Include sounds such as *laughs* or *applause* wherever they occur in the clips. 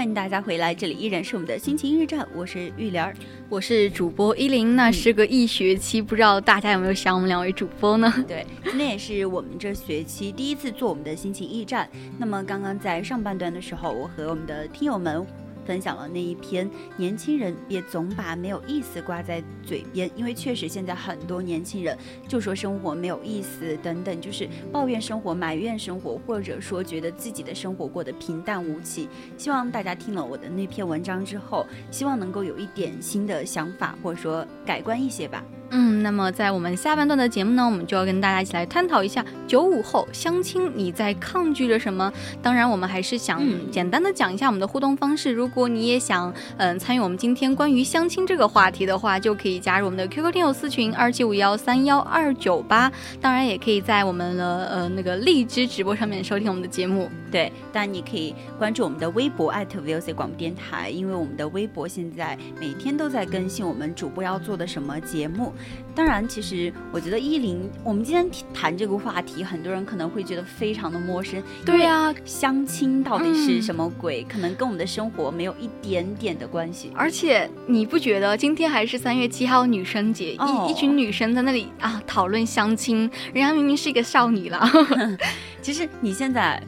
欢迎大家回来，这里依然是我们的心情驿站，我是玉莲儿，我是主播依林。那时隔一学期，不知道大家有没有想我们两位主播呢？对，今天也是我们这学期第一次做我们的心情驿站。那么刚刚在上半段的时候，我和我们的听友们。分享了那一篇，年轻人别总把没有意思挂在嘴边，因为确实现在很多年轻人就说生活没有意思等等，就是抱怨生活、埋怨生活，或者说觉得自己的生活过得平淡无奇。希望大家听了我的那篇文章之后，希望能够有一点新的想法，或者说改观一些吧。嗯，那么在我们下半段的节目呢，我们就要跟大家一起来探讨一下九五后相亲你在抗拒着什么？当然，我们还是想简单的讲一下我们的互动方式。如果你也想嗯参与我们今天关于相亲这个话题的话，就可以加入我们的 QQ 听友私群二七五幺三幺二九八。当然，也可以在我们的呃那个荔枝直播上面收听我们的节目。对，当然你可以关注我们的微博 @VOC 广播电台，因为我们的微博现在每天都在更新我们主播要做的什么节目。当然，其实我觉得依林，我们今天谈这个话题，很多人可能会觉得非常的陌生。对啊，相亲到底是什么鬼？可能跟我们的生活没有一点点的关系。而且你不觉得今天还是三月七号女生节，一一群女生在那里啊讨论相亲，人家明明是一个少女了。*laughs* *laughs* 其实你现在。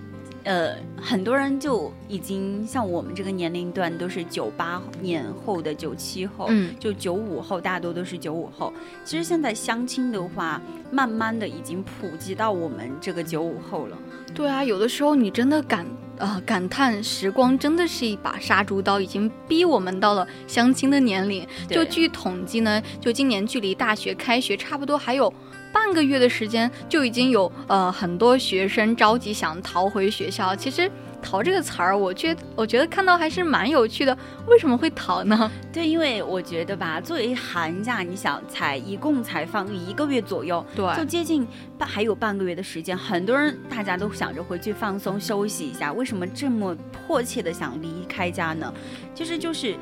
呃，很多人就已经像我们这个年龄段都是九八年后的九七后，嗯，就九五后，大多都是九五后。其实现在相亲的话，慢慢的已经普及到我们这个九五后了。对啊，有的时候你真的感啊感叹时光真的是一把杀猪刀，已经逼我们到了相亲的年龄。就据统计呢，就今年距离大学开学差不多还有。半个月的时间就已经有呃很多学生着急想逃回学校。其实“逃”这个词儿，我觉我觉得看到还是蛮有趣的。为什么会逃呢？*laughs* 对，因为我觉得吧，作为寒假，你想才一共才放一个月左右，对，就接近半还有半个月的时间，很多人大家都想着回去放松休息一下。为什么这么迫切的想离开家呢？其实就是。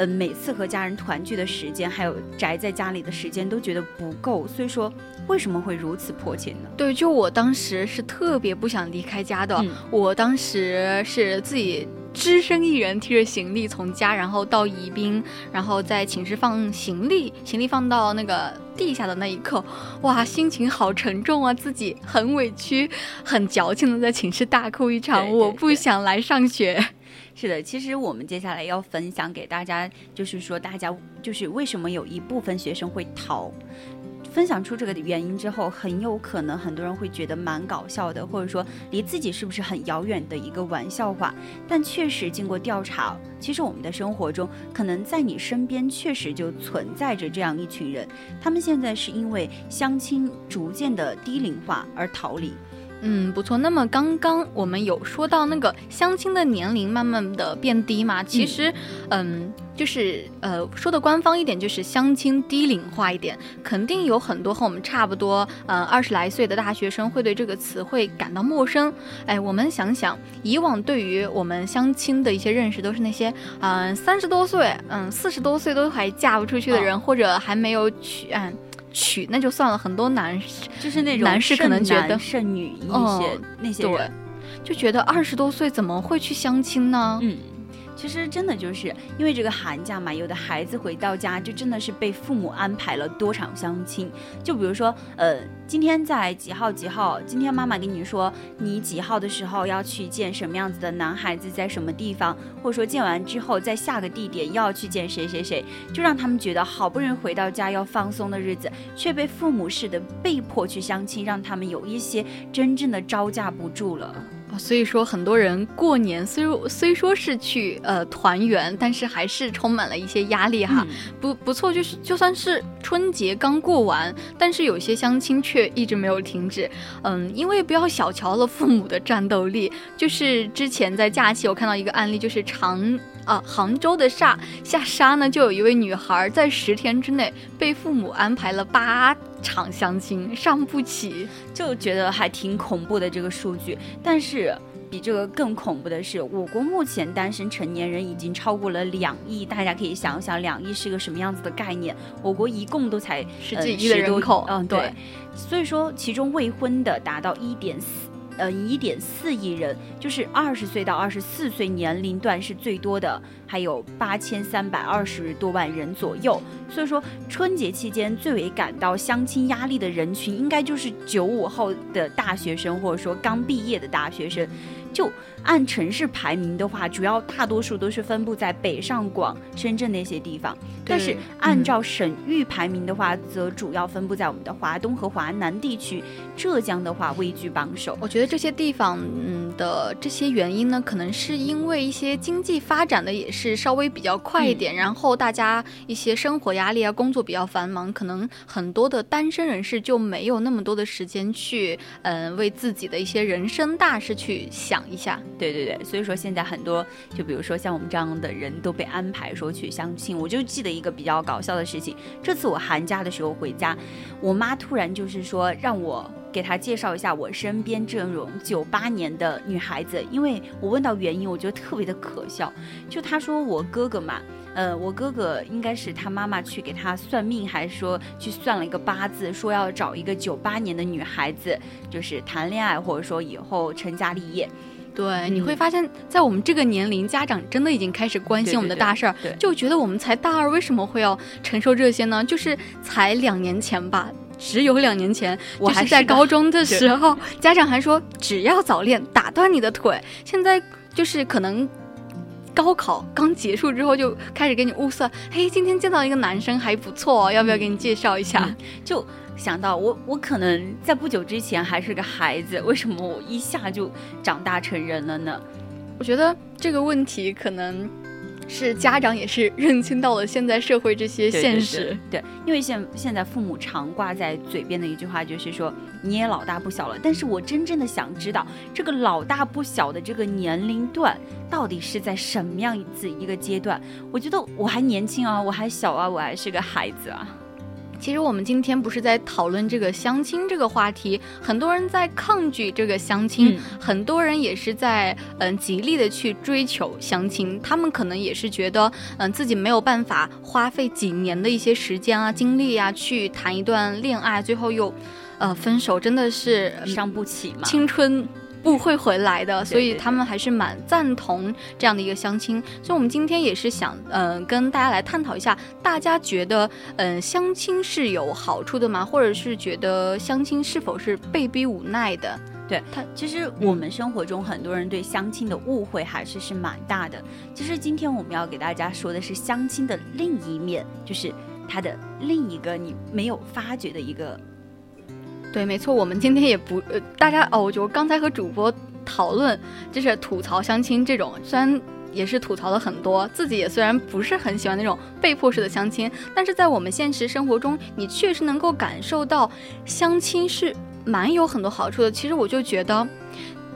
嗯，每次和家人团聚的时间，还有宅在家里的时间，都觉得不够。所以说，为什么会如此迫切呢？对，就我当时是特别不想离开家的。我当时是自己只身一人提着行李从家，然后到宜宾，然后在寝室放行李，行李放到那个地下的那一刻，哇，心情好沉重啊！自己很委屈，很矫情的在寝室大哭一场。我不想来上学。是的，其实我们接下来要分享给大家，就是说大家就是为什么有一部分学生会逃，分享出这个原因之后，很有可能很多人会觉得蛮搞笑的，或者说离自己是不是很遥远的一个玩笑话。但确实经过调查，其实我们的生活中，可能在你身边确实就存在着这样一群人，他们现在是因为相亲逐渐的低龄化而逃离。嗯，不错。那么刚刚我们有说到那个相亲的年龄慢慢的变低嘛？其实，嗯，就是呃说的官方一点，就是相亲低龄化一点。肯定有很多和我们差不多，呃二十来岁的大学生会对这个词汇感到陌生。哎，我们想想，以往对于我们相亲的一些认识，都是那些嗯三十多岁，嗯四十多岁都还嫁不出去的人，或者还没有娶，嗯。娶那就算了，很多男就是那种男士可能觉得剩女一些那些人，就觉得二十多岁怎么会去相亲呢？嗯，其实真的就是因为这个寒假嘛，有的孩子回到家就真的是被父母安排了多场相亲。就比如说，呃，今天在几号几号？今天妈妈跟你说，你几号的时候要去见什么样子的男孩子，在什么地方，或者说见完之后在下个地点要去见谁谁谁，就让他们觉得好不容易回到家要放松的日子，却被父母似的被迫去相亲，让他们有一些真正的招架不住了。所以说，很多人过年虽虽说是去呃团圆，但是还是充满了一些压力哈。不不错，就是就算是春节刚过完，但是有些相亲却一直没有停止。嗯，因为不要小瞧了父母的战斗力。就是之前在假期，我看到一个案例，就是长啊杭州的下下沙呢，就有一位女孩在十天之内被父母安排了八。场相亲上不起，就觉得还挺恐怖的这个数据。但是比这个更恐怖的是，我国目前单身成年人已经超过了两亿。大家可以想想，两亿是个什么样子的概念？我国一共都才十几亿的人口，嗯，对。所以说，其中未婚的达到一点四。嗯，一点四亿人，就是二十岁到二十四岁年龄段是最多的，还有八千三百二十多万人左右。所以说，春节期间最为感到相亲压力的人群，应该就是九五后的大学生，或者说刚毕业的大学生。就按城市排名的话，主要大多数都是分布在北上广深圳那些地方。但是按照省域排名的话，则主要分布在我们的华东和华南地区。浙江的话位居榜首。我觉得这些地方，嗯的这些原因呢，可能是因为一些经济发展的也是稍微比较快一点，然后大家一些生活压力啊，工作比较繁忙，可能很多的单身人士就没有那么多的时间去，嗯，为自己的一些人生大事去想。一下，对对对，所以说现在很多，就比如说像我们这样的人都被安排说去相亲。我就记得一个比较搞笑的事情，这次我寒假的时候回家，我妈突然就是说让我给她介绍一下我身边这种九八年的女孩子，因为我问到原因，我觉得特别的可笑。就她说我哥哥嘛，呃，我哥哥应该是他妈妈去给他算命，还是说去算了一个八字，说要找一个九八年的女孩子，就是谈恋爱或者说以后成家立业。对，你会发现在我们这个年龄，家长真的已经开始关心我们的大事儿，就觉得我们才大二，为什么会要承受这些呢？就是才两年前吧，只有两年前，我还在高中的时候，家长还说只要早恋打断你的腿。现在就是可能高考刚结束之后就开始给你物色，嘿，今天见到一个男生还不错，要不要给你介绍一下？就。想到我，我可能在不久之前还是个孩子，为什么我一下就长大成人了呢？我觉得这个问题可能是家长也是认清到了现在社会这些现实。对，因为现现在父母常挂在嘴边的一句话就是说你也老大不小了。但是我真正的想知道，这个老大不小的这个年龄段到底是在什么样子一个阶段？我觉得我还年轻啊，我还小啊，我还是个孩子啊。其实我们今天不是在讨论这个相亲这个话题，很多人在抗拒这个相亲，很多人也是在嗯极力的去追求相亲，他们可能也是觉得嗯自己没有办法花费几年的一些时间啊精力啊去谈一段恋爱，最后又呃分手，真的是伤不起嘛，青春。不会回来的，所以他们还是蛮赞同这样的一个相亲。所以，我们今天也是想，嗯，跟大家来探讨一下，大家觉得，嗯，相亲是有好处的吗？或者是觉得相亲是否是被逼无奈的？对他，其实我们生活中很多人对相亲的误会还是是蛮大的。其实今天我们要给大家说的是相亲的另一面，就是它的另一个你没有发觉的一个。对，没错，我们今天也不，呃，大家哦，我就刚才和主播讨论，就是吐槽相亲这种，虽然也是吐槽了很多，自己也虽然不是很喜欢那种被迫式的相亲，但是在我们现实生活中，你确实能够感受到相亲是蛮有很多好处的。其实我就觉得。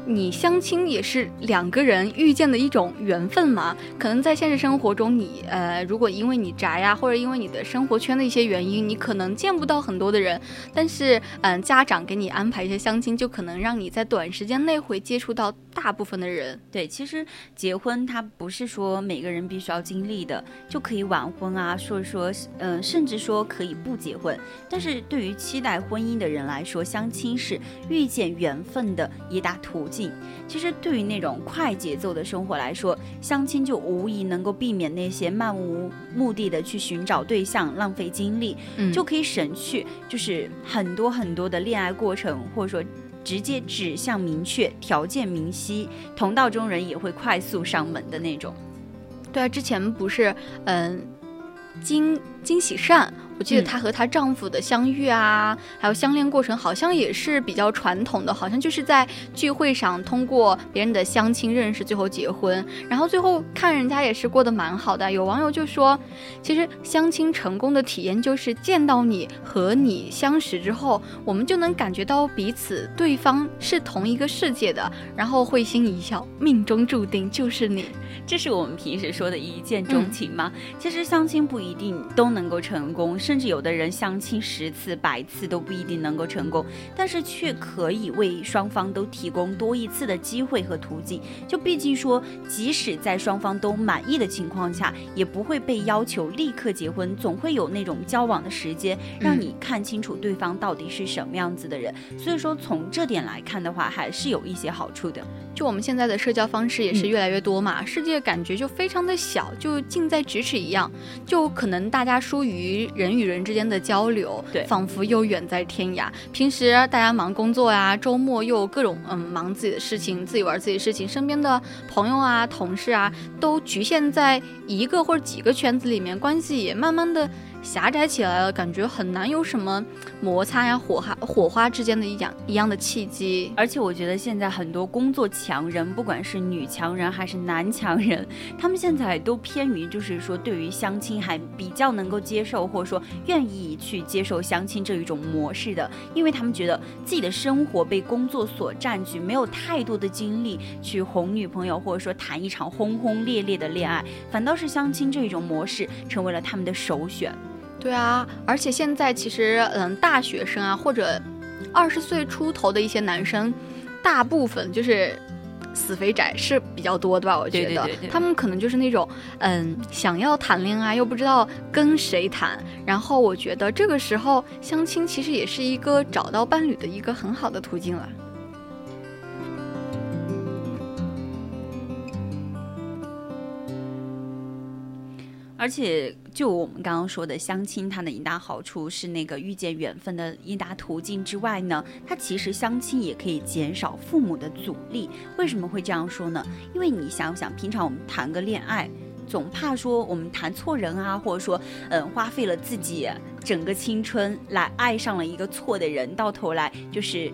你相亲也是两个人遇见的一种缘分嘛？可能在现实生活中，你呃，如果因为你宅呀，或者因为你的生活圈的一些原因，你可能见不到很多的人。但是，嗯，家长给你安排一些相亲，就可能让你在短时间内会接触到大部分的人。对，其实结婚它不是说每个人必须要经历的，就可以晚婚啊，说说，嗯，甚至说可以不结婚。但是对于期待婚姻的人来说，相亲是遇见缘分的一大途。径。其实对于那种快节奏的生活来说，相亲就无疑能够避免那些漫无目的的去寻找对象，浪费精力，嗯就可以省去就是很多很多的恋爱过程，或者说直接指向明确、条件明晰，同道中人也会快速上门的那种。对啊，之前不是嗯，金金喜善，我记得嗯她和她丈夫的相遇啊，还有相恋过程，好像也是比较传统的，好像就是在聚会上通过别人的相亲认识，最后结婚，然后最后看人家也是过得蛮好的。有网友就说，其实相亲成功的体验就是见到你和你相识之后，我们就能感觉到彼此对方是同一个世界的，然后会心一笑，命中注定就是你。这是我们平时说的一见钟情吗？其实相亲不一定都能够成功，甚至有的人相亲十次、百次都不一定能够成功，但是却可以为双方都提供多一次的机会和途径。就毕竟说，即使在双方都满意的情况下，也不会被要求立刻结婚，总会有那种交往的时间，让你看清楚对方到底是什么样子的人。所以说，从这点来看的话，还是有一些好处的。就我们现在的社交方式也是嗯越来越多嘛，世界感觉就非常的小，就近在咫尺一样，就可能大家疏于人与人之间的交流，对仿佛又远在天涯。平时大家忙工作呀，周末又各种嗯忙自己的事情，自己玩自己的事情，身边的朋友啊、同事啊，都局限在一个或者几个圈子里面，关系也慢慢的狭窄起来了，感觉很难有什么摩擦呀、火花火花之间的一样一样的契机。而且我觉得现在很多工作强人，不管是女强人还是男强人，他们现在都偏于就是说对于相亲还比较能够接受，或者说愿意去接受相亲这一种模式的，因为他们觉得自己的生活被工作所占据，没有太多的精力去哄女朋友，或者说谈一场轰轰烈烈的恋爱，反倒是相亲这一种模式成为了他们的首选。对啊，而且现在其实，嗯，大学生啊，或者二十岁出头的一些男生，大部分就是死肥宅是比较多的吧？我觉得他们可能就是那种，嗯，想要谈恋爱又不知道跟谁谈，然后我觉得这个时候相亲其实也是一个找到伴侣的一个很好的途径了。而且，就我们刚刚说的相亲，它的一大好处是那个遇见缘分的一大途径之外呢，它其实相亲也可以减少父母的阻力。为什么会这样说呢？因为你想想，平常我们谈个恋爱，总怕说我们谈错人啊，或者说，嗯，花费了自己整个青春来爱上了一个错的人，到头来就是。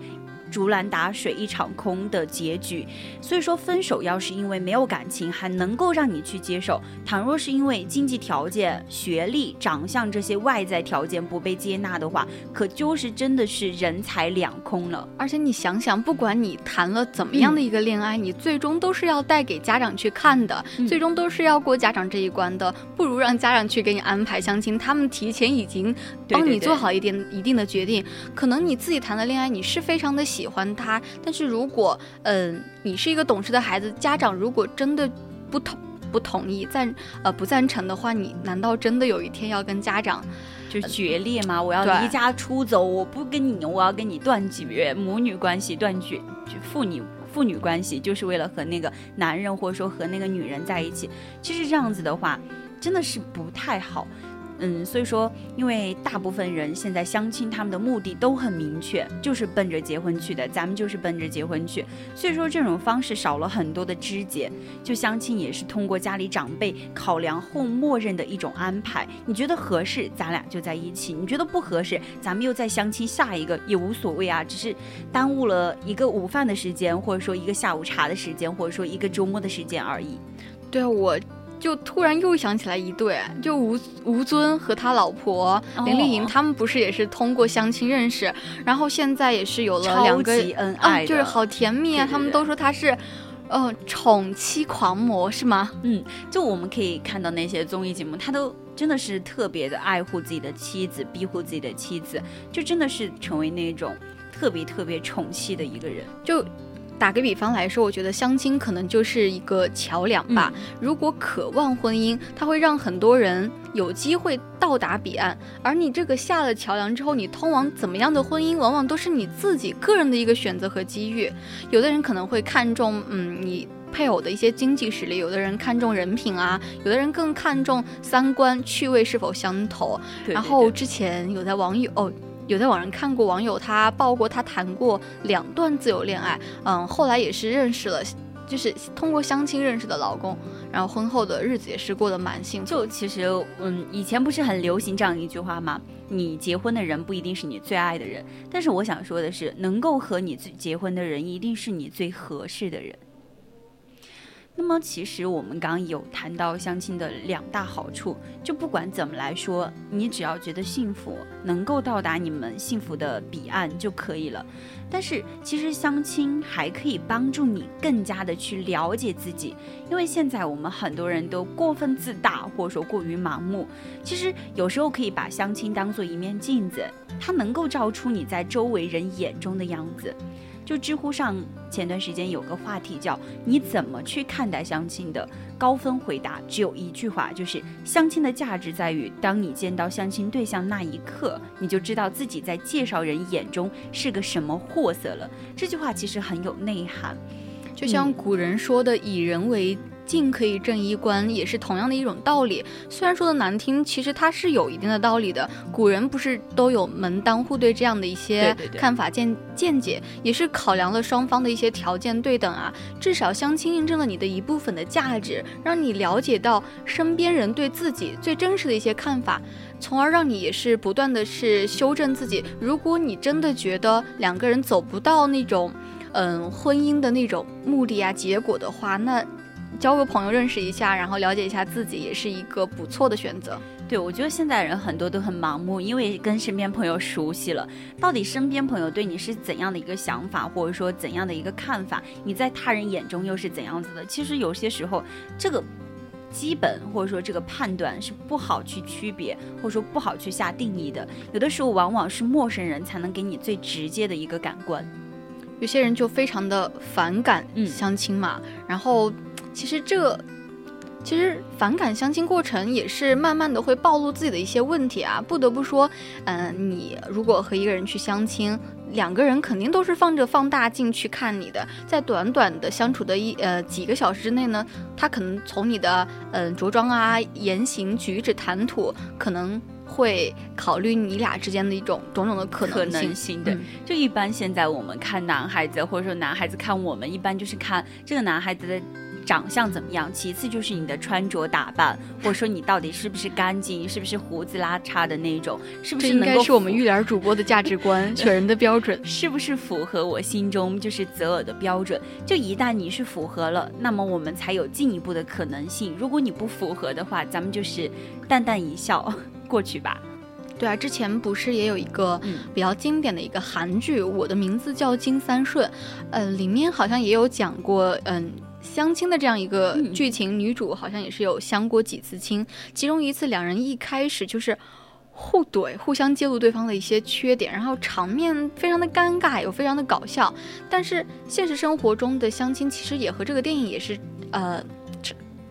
竹篮打水一场空的结局，所以说分手要是因为没有感情，还能够让你去接受；倘若是因为经济条件、学历、长相这些外在条件不被接纳的话，可就是真的是人财两空了。而且你想想，不管你谈了怎么样的一个恋爱，你最终都是要带给家长去看的，嗯最终都是要过家长这一关的。不如让家长去给你安排相亲，他们提前已经帮你做好一点一定的决定。可能你自己谈的恋爱，你是非常的喜欢他，但是如果嗯、你是一个懂事的孩子，家长如果真的不同。不同意赞呃不赞成的话，你难道真的有一天要跟家长就决裂吗？我要离家出走，我不跟你，我要跟你断绝母女关系，断绝就父女父女关系，就是为了和那个男人或者说和那个女人在一起。其实这样子的话，真的是不太好。嗯，所以说，因为大部分人现在相亲，他们的目的都很明确，就是奔着结婚去的。咱们就是奔着结婚去，所以说这种方式少了很多的枝节。就相亲也是通过家里长辈考量后默认的一种安排。你觉得合适，咱俩就在一起；你觉得不合适，咱们又再相亲下一个也无所谓啊，只是耽误了一个午饭的时间，或者说一个下午茶的时间，或者说一个周末的时间而已。对啊，我就突然又想起来一对，就吴吴尊和他老婆林丽莹，哦他们不是也是通过相亲认识，然后现在也是有了两个级恩啊，爱的，就是好甜蜜啊！对对对他们都说他是，呃，宠妻狂魔是吗？嗯，就我们可以看到那些综艺节目，他都真的是特别的爱护自己的妻子，庇护自己的妻子，就真的是成为那种特别特别宠妻的一个人。就打个比方来说，我觉得相亲可能就是一个桥梁吧。如果渴望婚姻，它会让很多人有机会到达彼岸。而你这个下了桥梁之后，你通往怎么样的婚姻，往往都是你自己个人的一个选择和机遇。有的人可能会看重，嗯，你配偶的一些经济实力；有的人看重人品啊；有的人更看重三观、趣味是否相投。然后之前有在网友。有在网上看过网友，他报过他谈过两段自由恋爱，嗯，后来也是认识了，就是通过相亲认识的老公，然后婚后的日子也是过得蛮幸福。就其实，嗯，以前不是很流行这样一句话吗？你结婚的人不一定是你最爱的人，但是我想说的是，能够和你最结婚的人，一定是你最合适的人。那么，其实我们刚刚有谈到相亲的两大好处，就不管怎么来说，你只要觉得幸福，能够到达你们幸福的彼岸就可以了。但是，其实相亲还可以帮助你更加的去了解自己，因为现在我们很多人都过分自大，或者说过于盲目。其实有时候可以把相亲当做一面镜子，它能够照出你在周围人眼中的样子。就知乎上前段时间有个话题叫“你怎么去看待相亲的”，高分回答只有一句话，就是相亲的价值在于，当你见到相亲对象那一刻，你就知道自己在介绍人眼中是个什么货色了。这句话其实很有内涵，就像古人说的“以人为”。镜可以正衣冠，也是同样的一种道理。虽然说的难听，其实它是有一定的道理的。古人不是都有门当户对这样的一些看法见见解，也是考量了双方的一些条件对等啊。至少相亲印证了你的一部分的价值，让你了解到身边人对自己最真实的一些看法，从而让你也是不断的是修正自己。如果你真的觉得两个人走不到那种，嗯，婚姻的那种目的啊结果的话，那。交个朋友认识一下，然后了解一下自己，也是一个不错的选择。对，我觉得现在人很多都很盲目，因为跟身边朋友熟悉了，到底身边朋友对你是怎样的一个想法，或者说怎样的一个看法，你在他人眼中又是怎样子的？其实有些时候，这个基本或者说这个判断是不好去区别，或者说不好去下定义的。有的时候往往是陌生人才能给你最直接的一个感官。有些人就非常的反感相亲嘛，然后。其实这，其实反感相亲过程也是慢慢的会暴露自己的一些问题啊。不得不说，嗯，你如果和一个人去相亲，两个人肯定都是放着放大镜去看你的。在短短的相处的一呃几个小时之内呢，他可能从你的嗯着装啊、言行举止、谈吐，可能会考虑你俩之间的一种种种的可能性。*laughs* 对，就一般现在我们看男孩子，或者说男孩子看我们，一般就是看这个男孩子的。长相怎么样？其次就是你的穿着打扮，或者说你到底是不是干净，是不是胡子拉碴的那种，是不是能够是我们玉莲主播的价值观 *laughs* 选人的标准，是不是符合我心中就是择偶的标准？就一旦你是符合了，那么我们才有进一步的可能性。如果你不符合的话，咱们就是淡淡一笑 *laughs* 过去吧。对啊，之前不是也有一个比较经典的一个韩剧《我的名字叫金三顺》，呃，里面好像也有讲过，嗯。相亲的这样一个剧情，女主好像也是有相过几次亲，其中一次两人一开始就是互怼，互相揭露对方的一些缺点，然后场面非常的尴尬，又非常的搞笑。但是现实生活中的相亲其实也和这个电影也是，呃，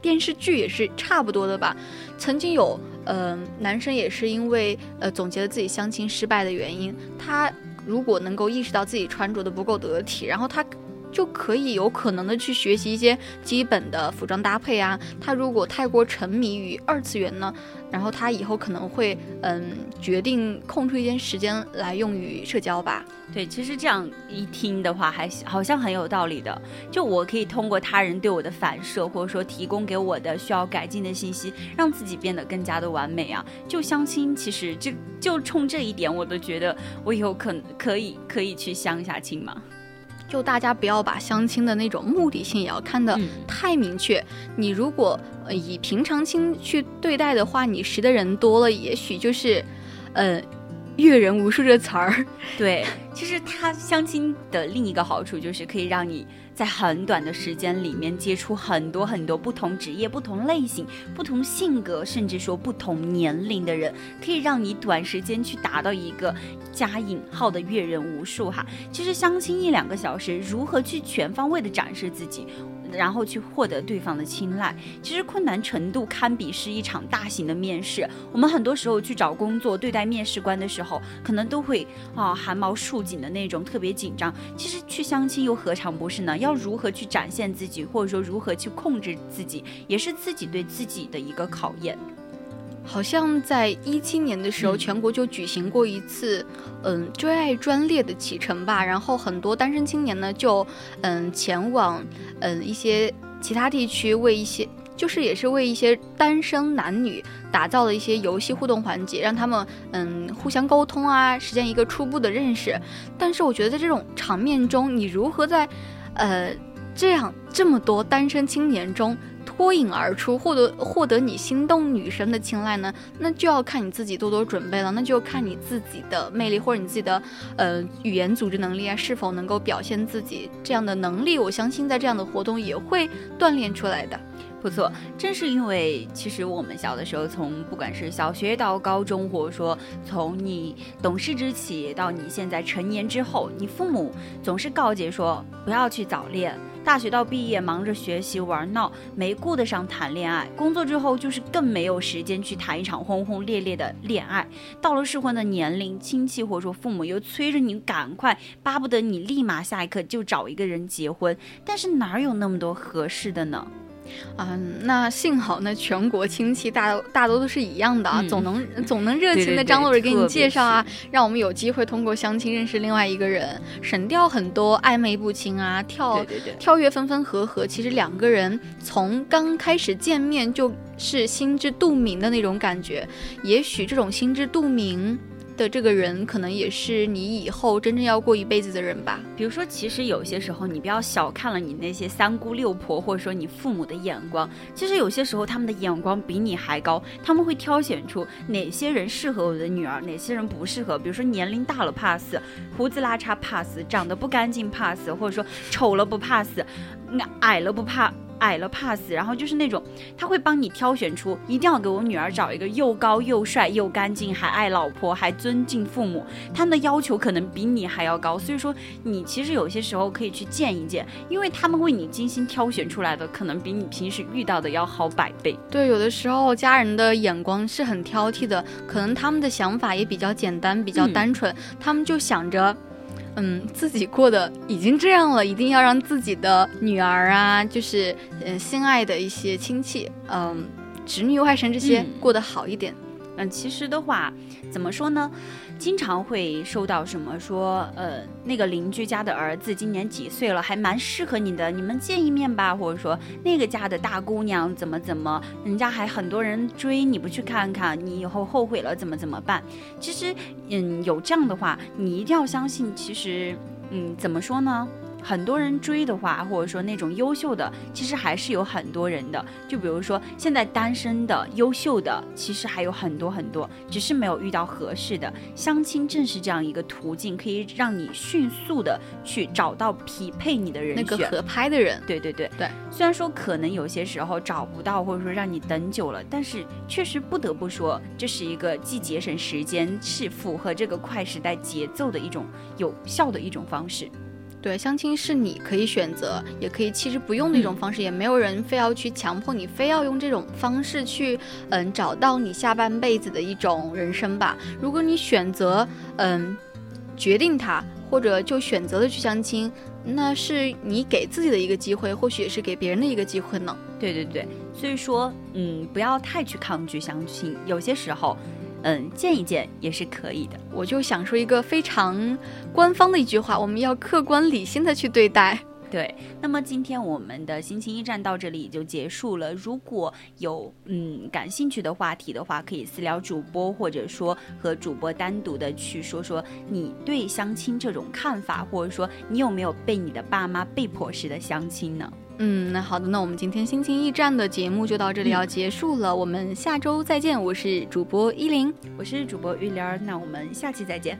电视剧也是差不多的吧。曾经有，呃，男生也是因为呃总结了自己相亲失败的原因，他如果能够意识到自己穿着的不够得体，然后他。就可以有可能的去学习一些基本的服装搭配啊。他如果太过沉迷于二次元呢，然后他以后可能会嗯决定空出一点时间来用于社交吧。对，其实这样一听的话，还好像很有道理的。就我可以通过他人对我的反射，或者说提供给我的需要改进的信息，让自己变得更加的完美啊。就相亲，其实就就冲这一点，我都觉得我以后可可以可以去相一下亲嘛。就大家不要把相亲的那种目的性也要看得太明确。你如果以平常心去对待的话，你识的人多了，也许就是，呃，阅人无数这词儿。*laughs* 对，其实它相亲的另一个好处就是可以让你在很短的时间里面接触很多很多不同职业、不同类型、不同性格，甚至说不同年龄的人，可以让你短时间去达到一个加引号的阅人无数哈。其实相亲一两个小时，如何去全方位的展示自己？然后去获得对方的青睐，其实困难程度堪比是一场大型的面试。我们很多时候去找工作，对待面试官的时候，可能都会啊汗毛竖紧的那种，特别紧张。其实去相亲又何尝不是呢？要如何去展现自己，或者说如何去控制自己，也是自己对自己的一个考验。好像在一七年的时候，全国就举行过一次，嗯，追爱专列的启程吧。然后很多单身青年呢，就嗯前往嗯一些其他地区，为一些就是也是为一些单身男女打造了一些游戏互动环节，让他们嗯互相沟通啊，实现一个初步的认识。但是我觉得在这种场面中，你如何在呃这样这么多单身青年中？脱颖而出，获得获得你心动女生的青睐呢？那就要看你自己多多准备了，那就看你自己的魅力或者你自己的呃语言组织能力啊，是否能够表现自己这样的能力。我相信在这样的活动也会锻炼出来的。不错，正是因为其实我们小的时候，从不管是小学到高中，或者说从你懂事之起到你现在成年之后，你父母总是告诫说不要去早恋。大学到毕业，忙着学习玩闹，没顾得上谈恋爱。工作之后，就是更没有时间去谈一场轰轰烈烈的恋爱。到了适婚的年龄，亲戚或者说父母又催着你赶快，巴不得你立马下一刻就找一个人结婚。但是哪有那么多合适的呢？嗯，那幸好那全国亲戚大大多都是一样的啊，总能总能热情的张罗着给你介绍啊，让我们有机会通过相亲认识另外一个人，省掉很多暧昧不清啊，跳跳跃分分合合。其实两个人从刚开始见面就是心知肚明的那种感觉，也许这种心知肚明。的这个人可能也是你以后真正要过一辈子的人吧。比如说，其实有些时候你不要小看了你那些三姑六婆，或者说你父母的眼光。其实有些时候他们的眼光比你还高，他们会挑选出哪些人适合我的女儿，哪些人不适合。比如说年龄大了怕死，胡子拉碴怕死，长得不干净怕死，或者说丑了不怕死，那矮了不怕。矮了怕死，然后就是那种他会帮你挑选出，一定要给我女儿找一个又高又帅又干净，还爱老婆，还尊敬父母。他们的要求可能比你还要高，所以说你其实有些时候可以去见一见，因为他们为你精心挑选出来的，可能比你平时遇到的要好百倍。对，有的时候家人的眼光是很挑剔的，可能他们的想法也比较简单，比较单纯，他们就想着。嗯，自己过得已经这样了，一定要让自己的女儿啊，就是嗯心爱的一些亲戚，嗯侄女外甥这些过得好一点。嗯，其实的话，怎么说呢？经常会收到什么说，呃，那个邻居家的儿子今年几岁了，还蛮适合你的，你们见一面吧。或者说那个家的大姑娘怎么怎么，人家还很多人追，你不去看看，你以后后悔了怎么怎么办？其实，嗯，有这样的话，你一定要相信，其实，嗯，怎么说呢？很多人追的话，或者说那种优秀的，其实还是有很多人的。就比如说现在单身的优秀的，其实还有很多很多，只是没有遇到合适的。相亲正是这样一个途径，可以让你迅速的去找到匹配你的人选，那个合拍的人。对对对对。虽然说可能有些时候找不到，或者说让你等久了，但是确实不得不说，这是一个既节省时间，是符合这个快时代节奏的一种有效的一种方式。对，相亲是你可以选择，也可以其实不用的一种方式，也没有人非要去强迫你，非要用这种方式去，嗯，找到你下半辈子的一种人生吧。如果你选择，嗯，决定它，或者就选择了去相亲，那是你给自己的一个机会，或许也是给别人的一个机会呢。对对对，所以说，嗯，不要太去抗拒相亲，有些时候。嗯，嗯见一见也是可以的。我就想说一个非常官方的一句话：我们要客观理性的去对待。*laughs* 对，那么今天我们的心情驿站到这里就结束了。如果有嗯感兴趣的话题的话，可以私聊主播，或者说和主播单独的去说说你对相亲这种看法，或者说你有没有被你的爸妈被迫式的相亲呢？嗯，那好的，那我们今天心情驿站的节目就到这里要结束了，我们下周再见。我是主播依林，我是主播玉莲儿，那我们下期再见。